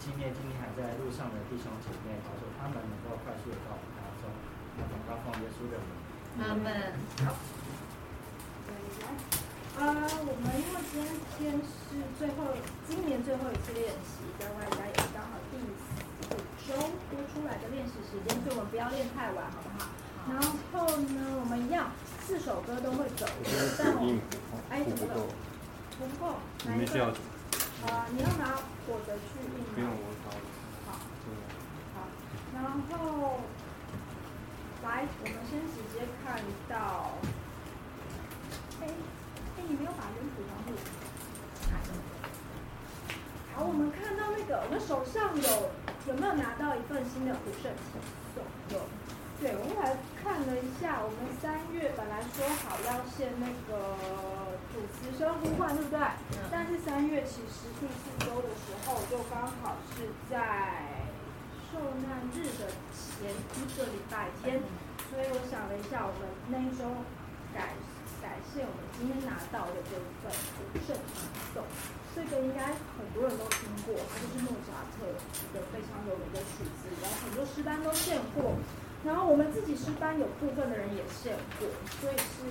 纪念今天还在路上的弟兄姐妹，保守他们能够快速的到达中，来祷告奉耶稣的名。阿门。好。对，来，啊、呃，我们因为今天是最后今年最后一次练习，跟外加也刚好第五周多出来的练习时间，所以我们不要练太晚，好不好？然后呢，我们一样四首歌都会走，但我们哎，怎么了？不够，你们需要？啊，你要拿我的去印吗？不用，我找。好，好，然后来，我们先直接看到，哎，哎，你没有把原谱拿过来。好，我们看到那个，我们手上有有没有拿到一份新的谱圣经？有。对，我们来看了一下，我们三月本来说好要献那个主词生呼唤，对不对？但是三月其实第四周的时候，就刚好是在受难日的前一个礼拜天，所以我想了一下，我们那一周改改献我们今天拿到的这一份谱圣传颂，这个应该很多人都听过，它就是莫扎特一个非常有名的曲子，然后很多诗班都见过。然后我们自己是班有部分的人也献过，所以是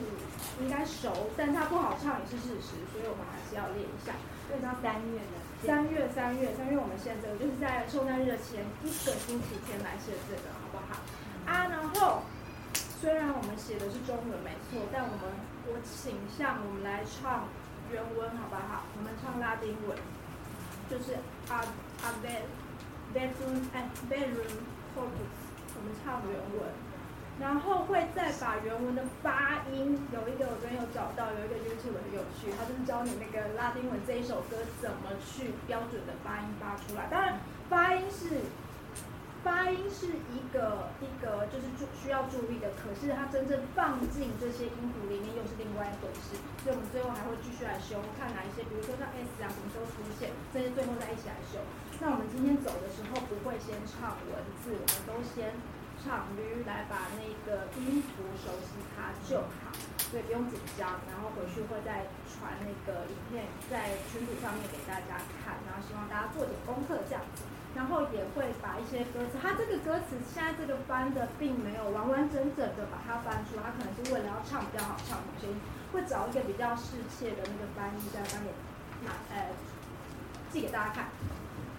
应该熟，但它不好唱也是事实，所以我们还是要练一下。所以到三月呢？三月三月三月我们献这个，就是在圣诞日前一个星期天来写这个，好不好？啊，然后虽然我们写的是中文没错，但我们我倾向我们来唱原文，好不好？我们唱拉丁文，就是阿阿贝贝鲁哎贝鲁霍普。我们唱原文，然后会再把原文的发音，有一个我昨天有找到，有一个 YouTube 很有趣，他就是教你那个拉丁文这一首歌怎么去标准的发音发出来。当然，发音是发音是一个一个就是注需要注意的，可是它真正放进这些音符里面又是另外一回事。所以我们最后还会继续来修，看哪一些，比如说像 S 啊什么时候出现，这些最后再一起来修。那我们今天走的时候不会先唱文字，我们都先唱律来把那个音符熟悉它就好，所以不用紧张。然后回去会再传那个影片在群组上面给大家看，然后希望大家做点功课这样子。然后也会把一些歌词，它这个歌词现在这个翻的并没有完完整整的把它翻出来，它可能是为了要唱比较好唱，所以会找一个比较适切的那个翻译在上面拿呃寄给大家看。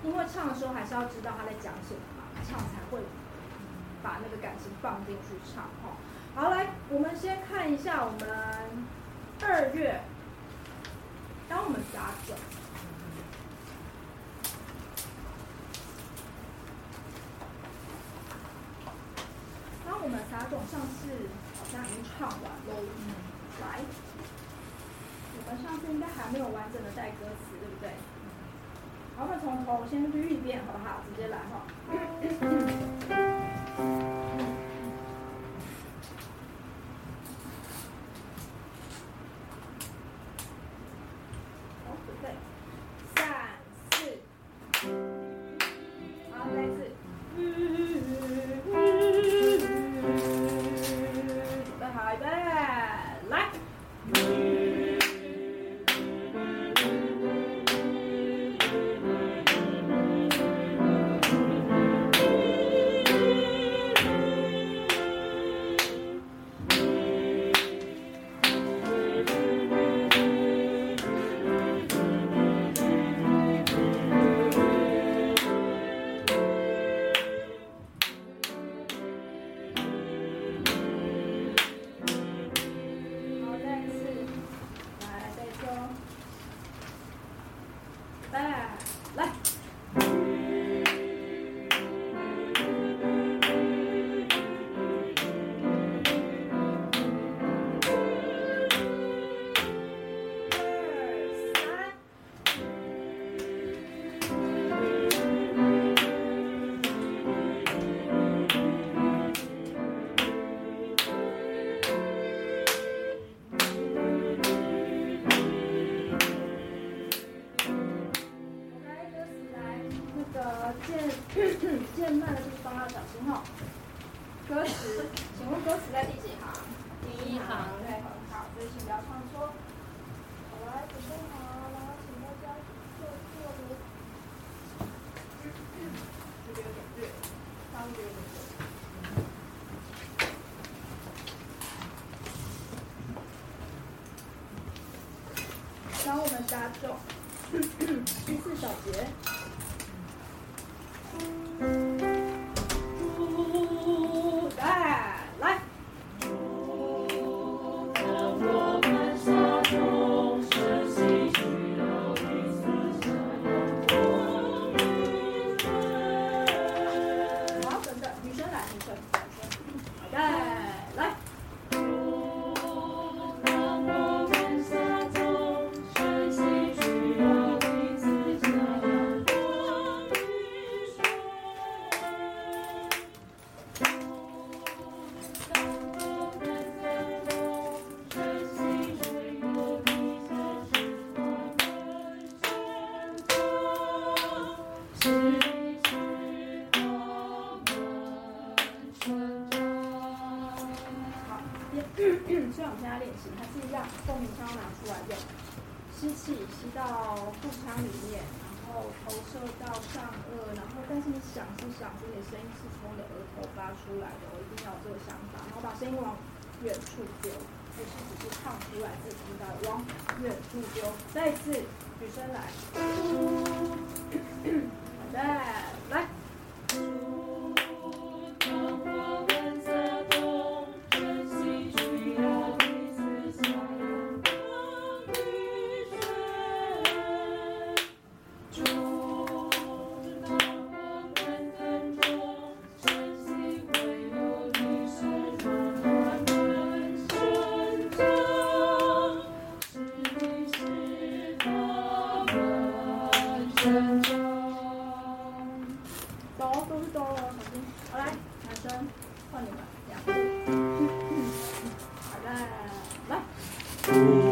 因为唱的时候还是要知道他在讲什么嘛，唱才会把那个感情放进去唱哈。好，来，我们先看一下我们二月，当我们撒种，当我们撒种，上次好像已经唱完喽。嗯来，我们上次应该还没有完整的带歌词，对不对？我们从头先捋一遍，好不好？直接来哈。见见慢的地方要小心哦。歌词，请问歌词在第几行？第一行。对，很好，所以请不要唱错。好了，准备好了，然后请大家坐坐的。这边有点热，上边有。当我们加重，第四小节。先往远处丢，不是只是唱出来自己的，往远处丢。再一次，举身来，好的，来。Ooh.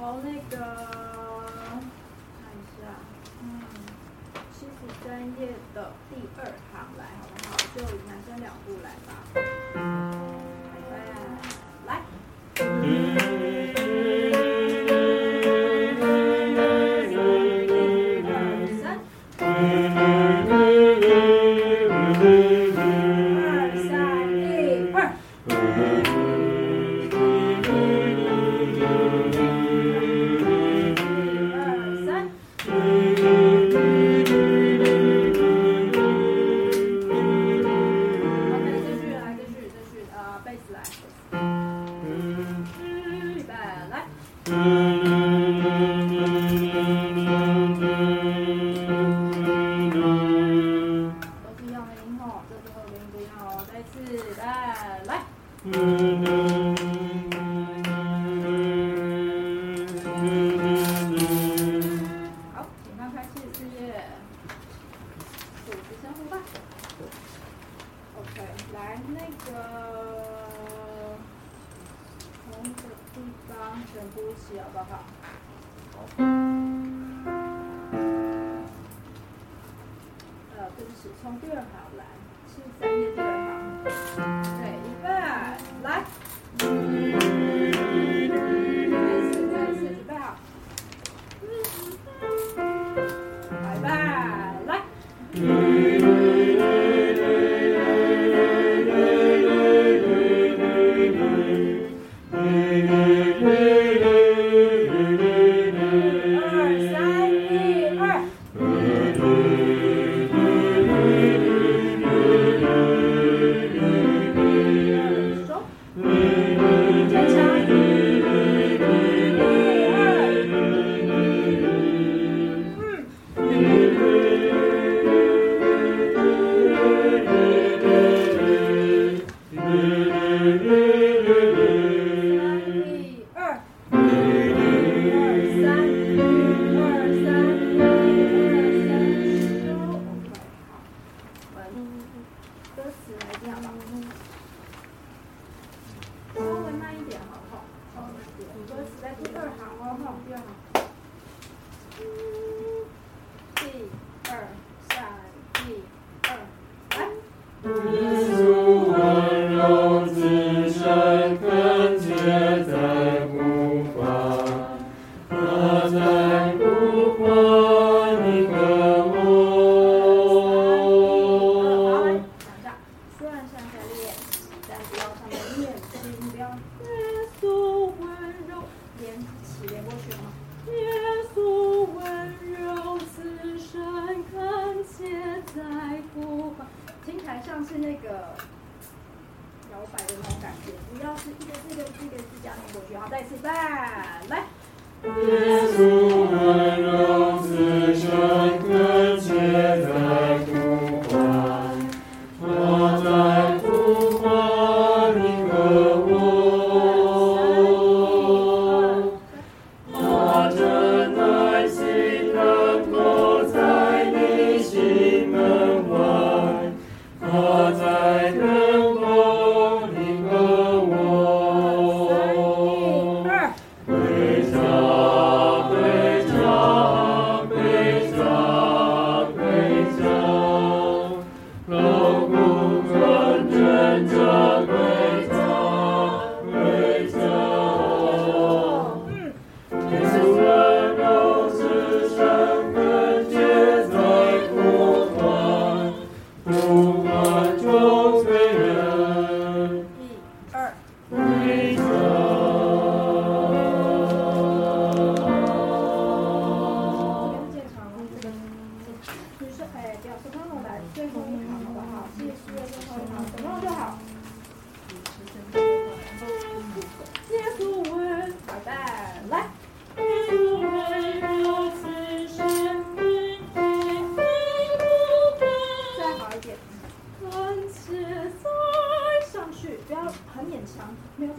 从那个看一下，嗯，七十三页的第二行来，好不好？就男生两步来吧。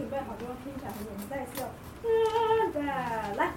准备好之后听一下我们再次来。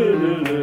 来。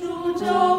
我们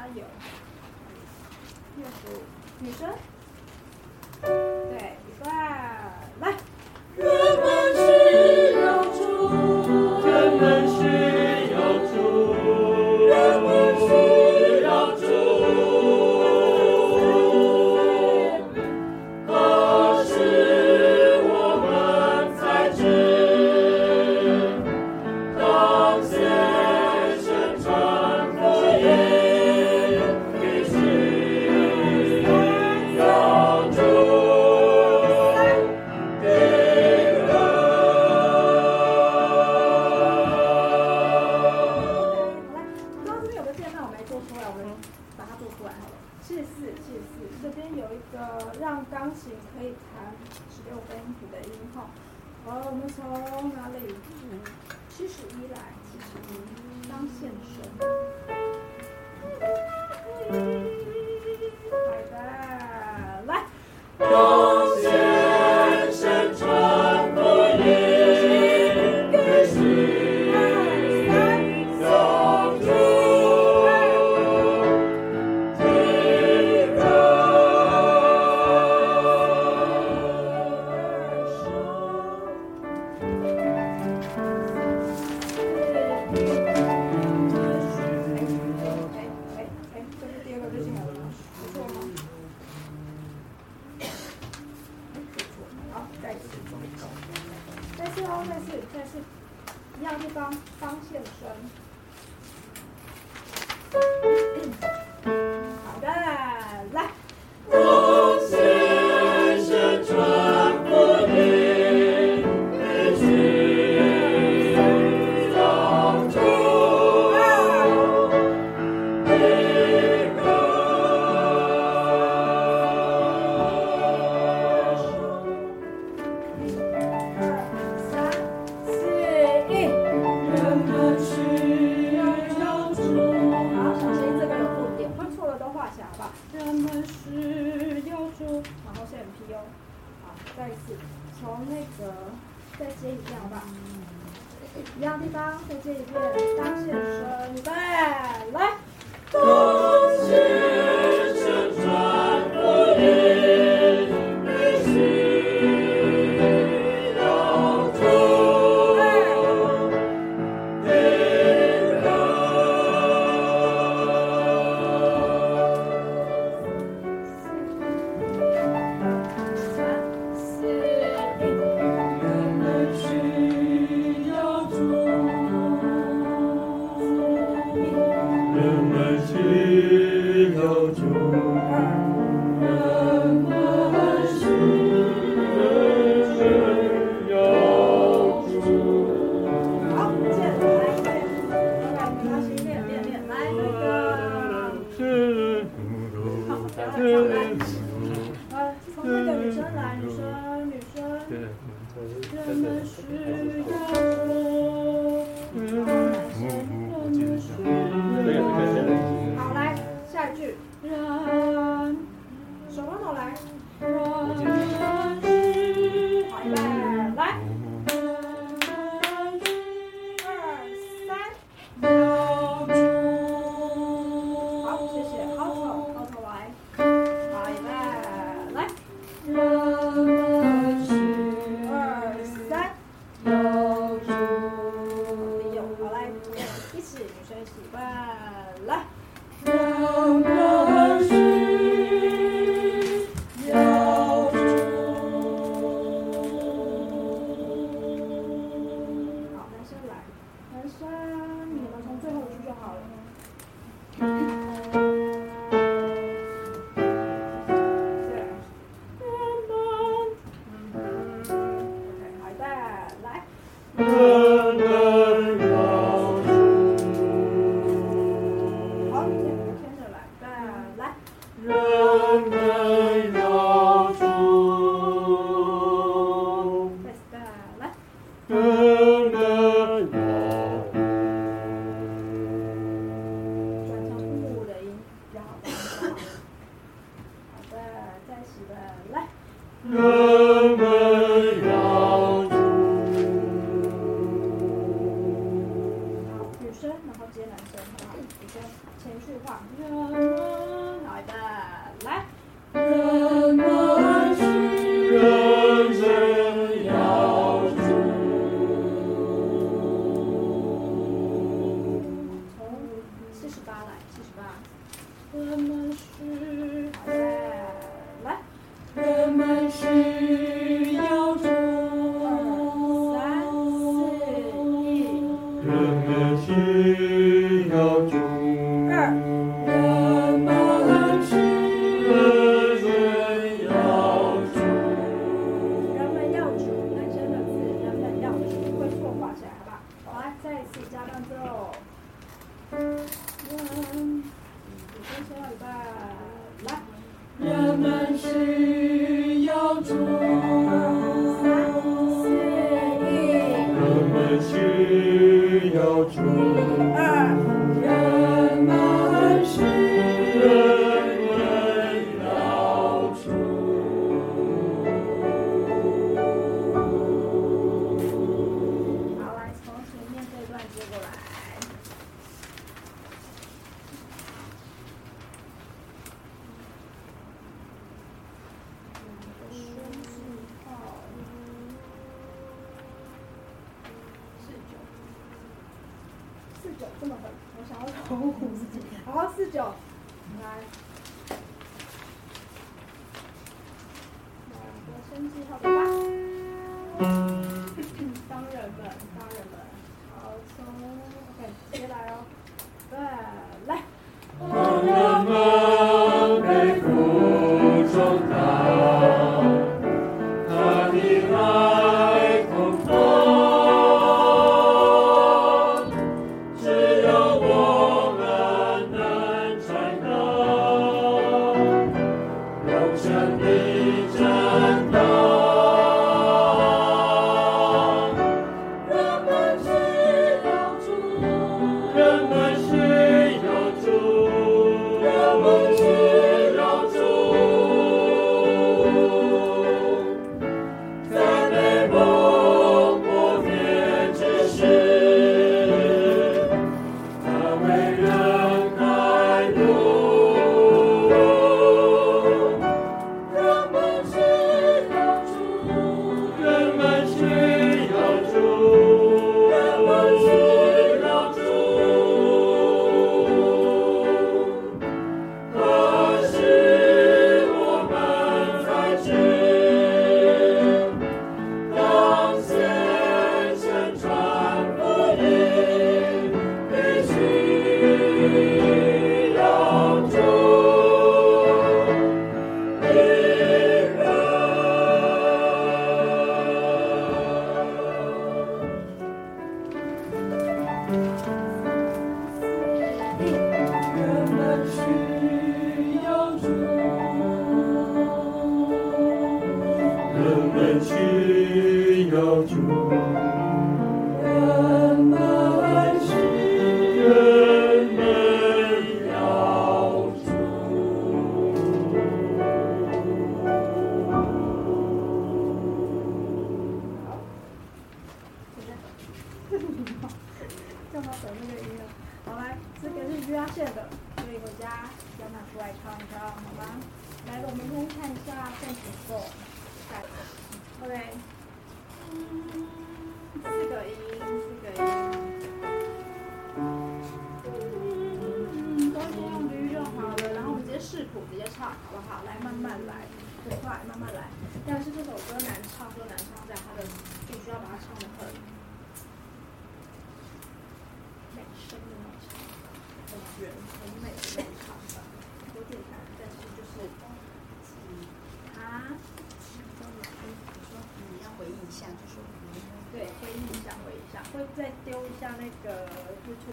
Are you? 从那个再接一遍好不好？一样的地方再接一遍。搭建，准备，来。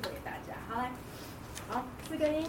给大家好嘞，好四个音。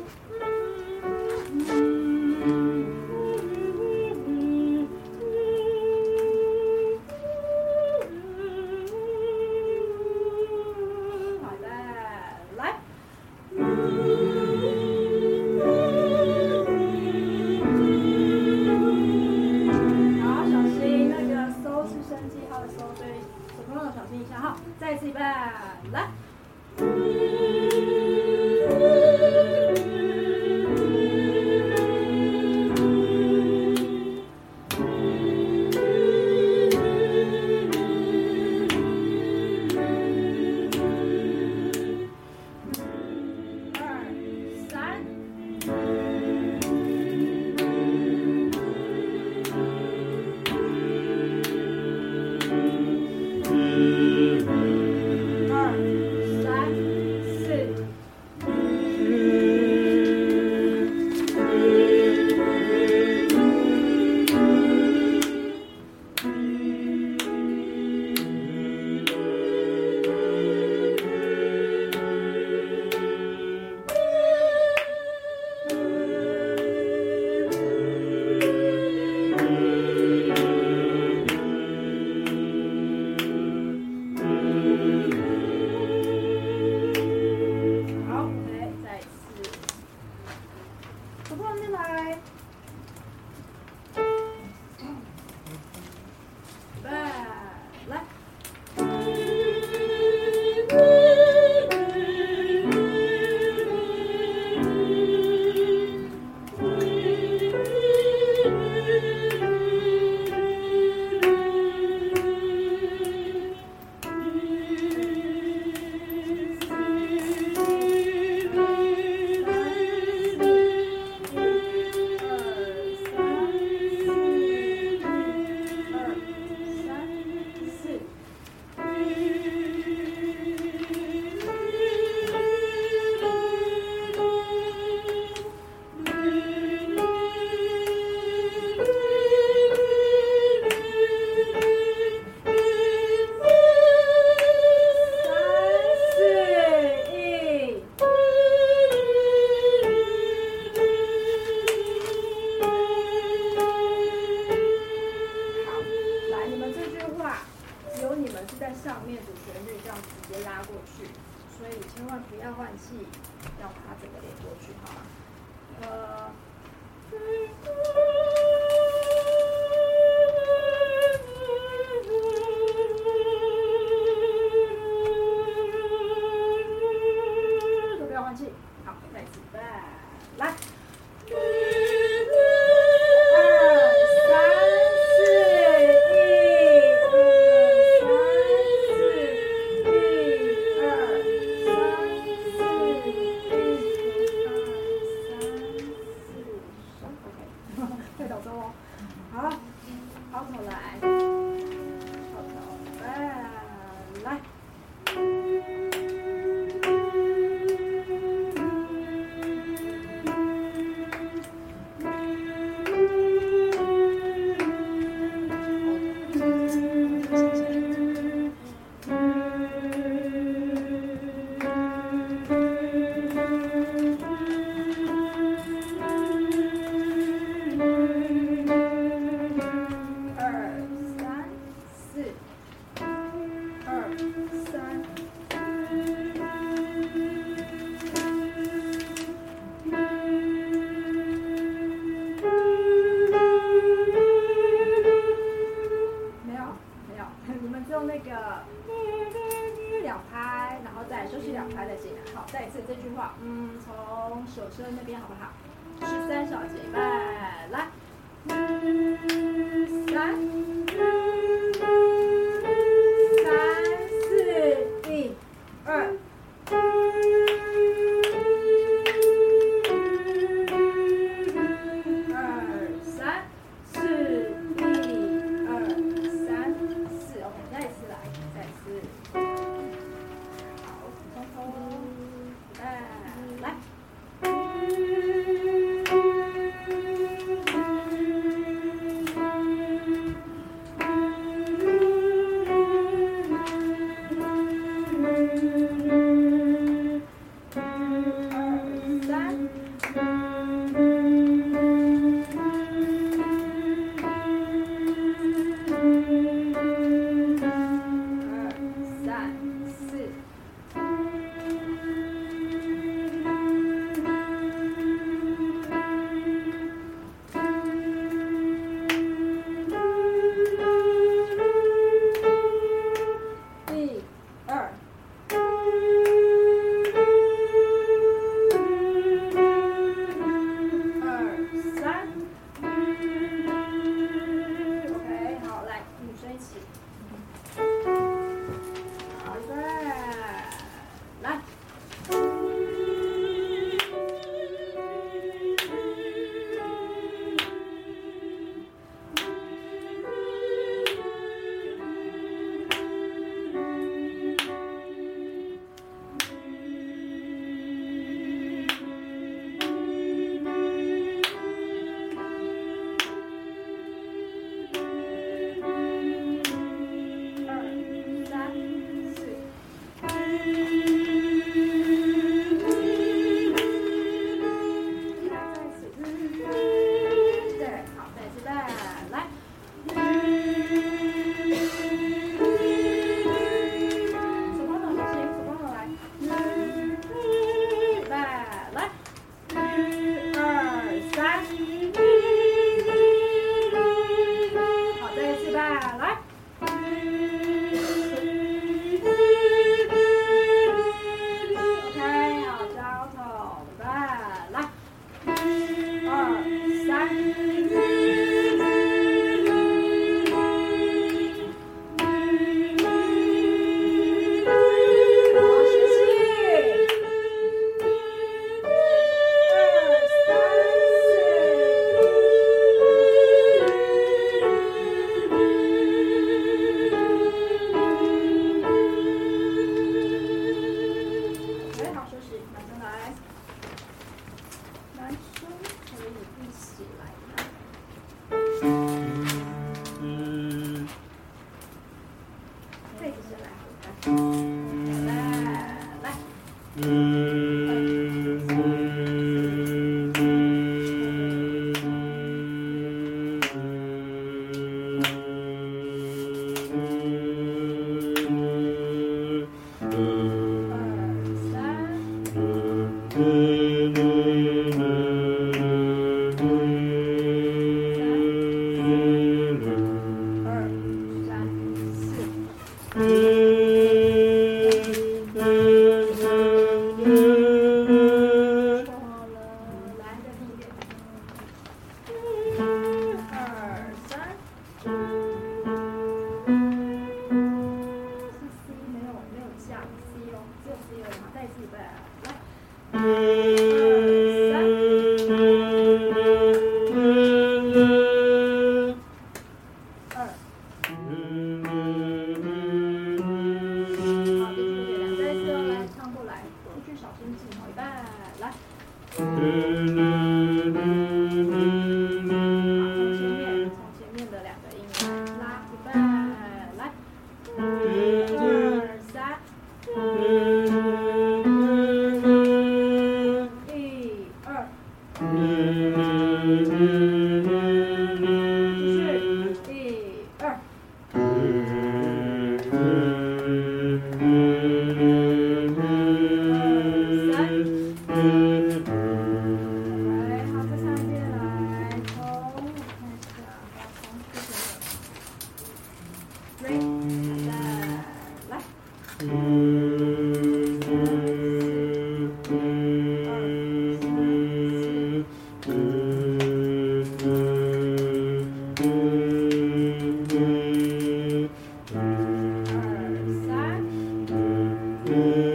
二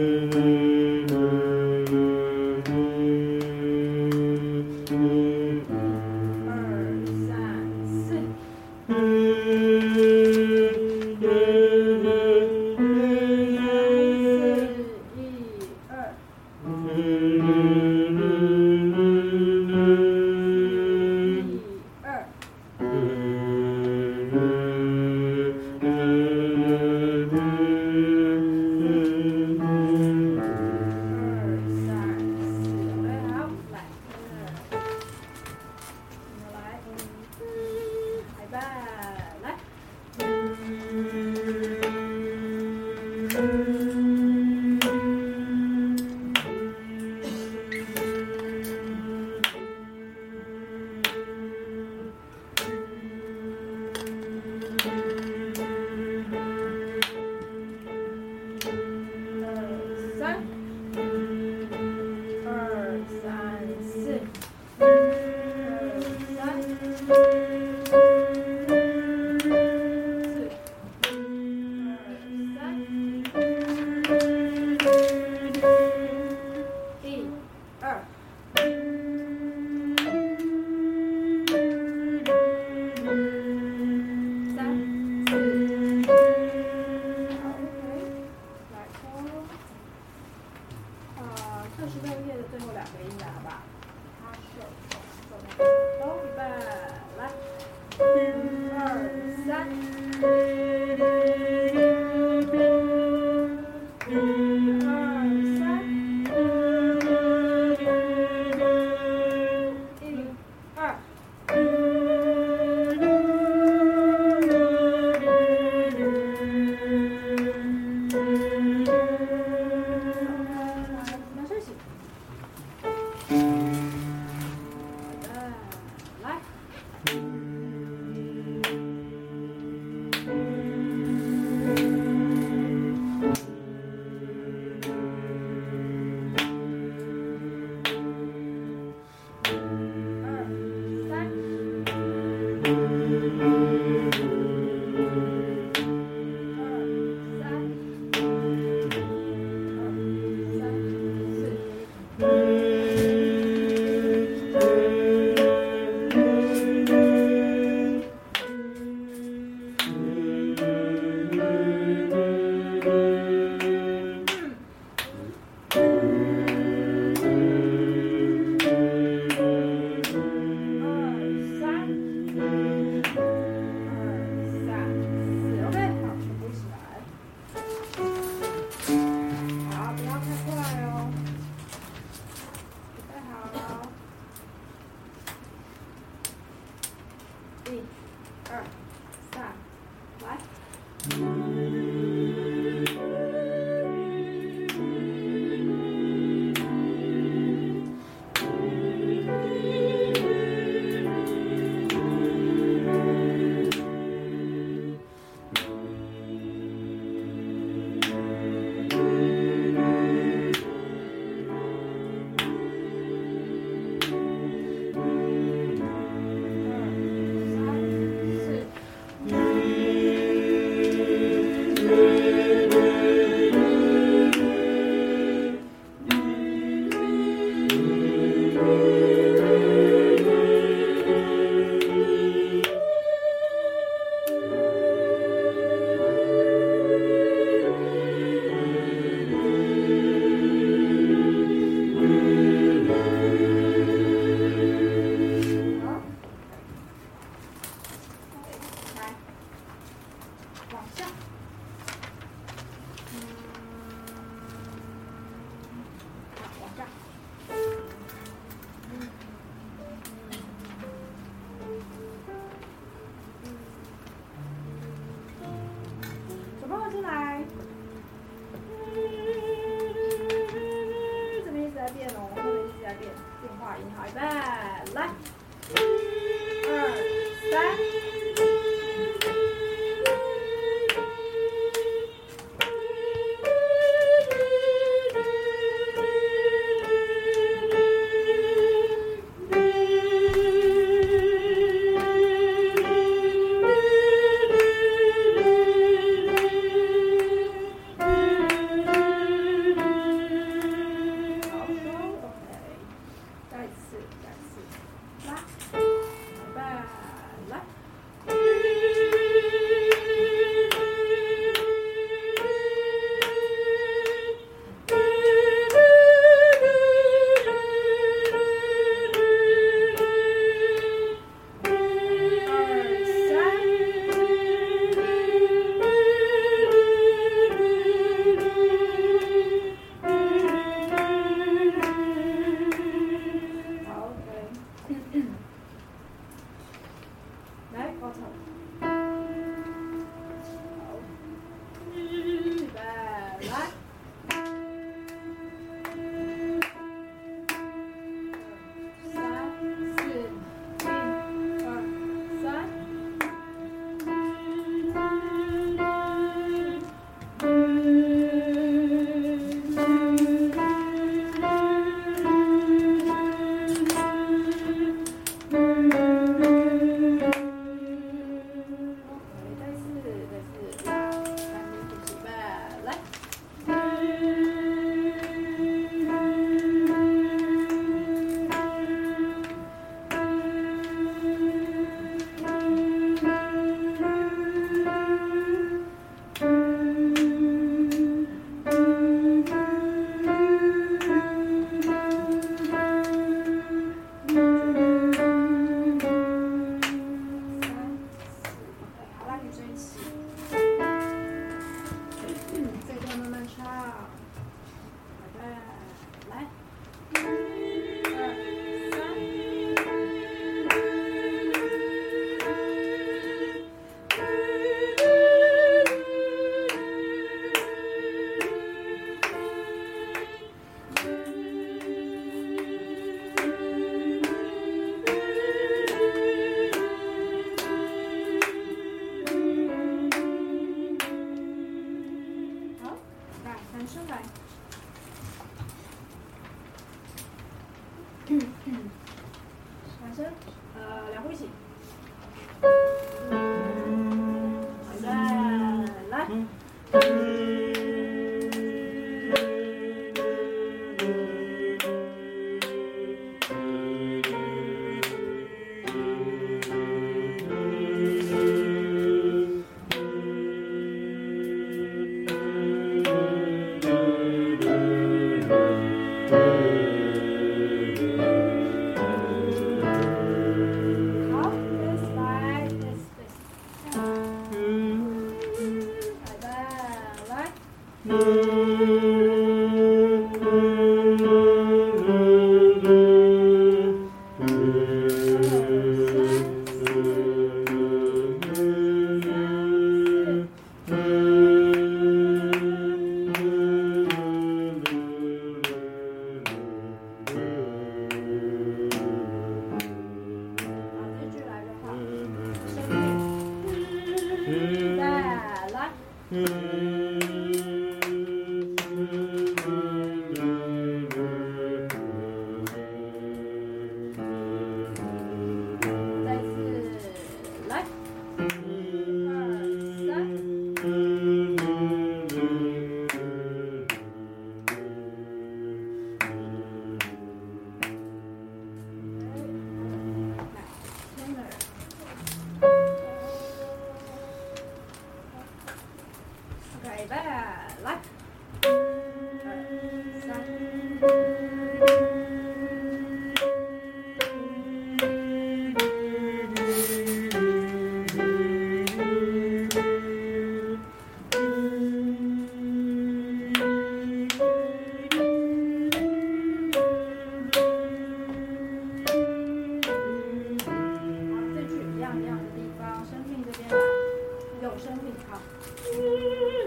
好，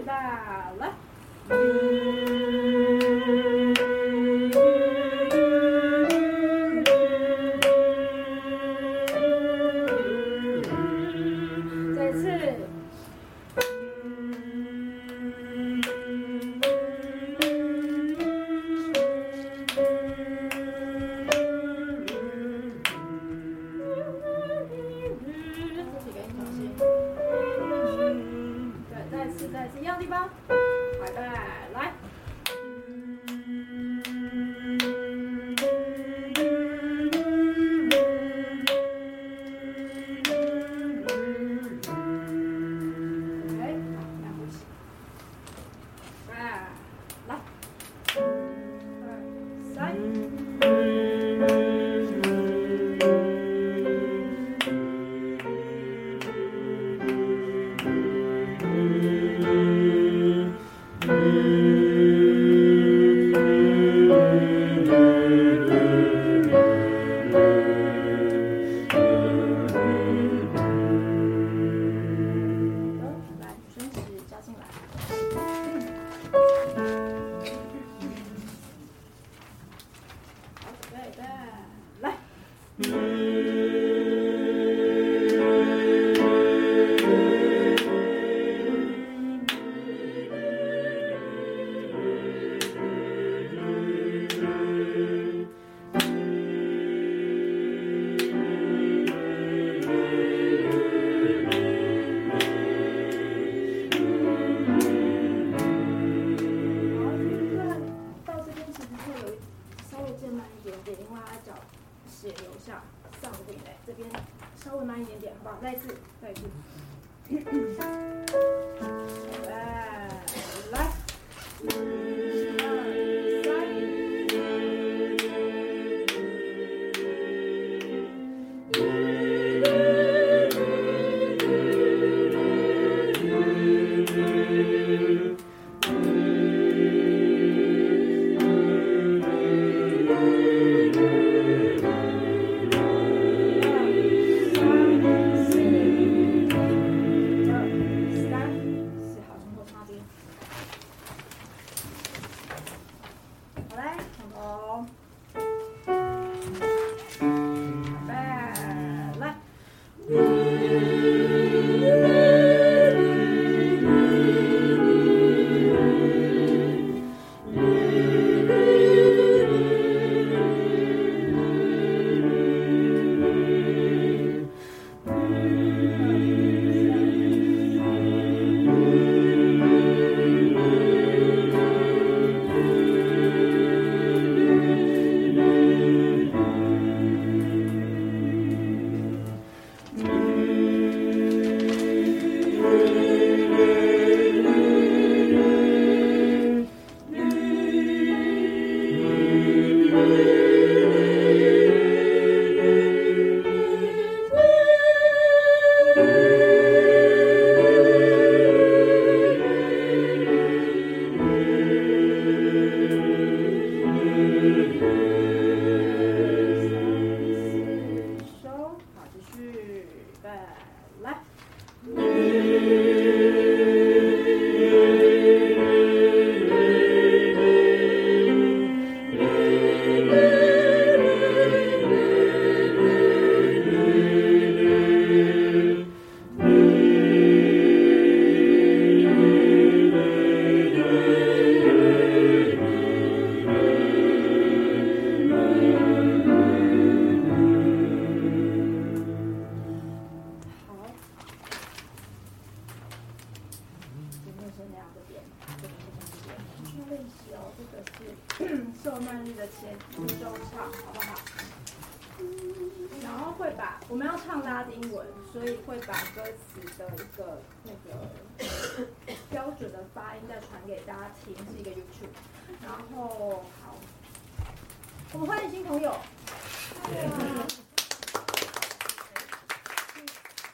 再来。再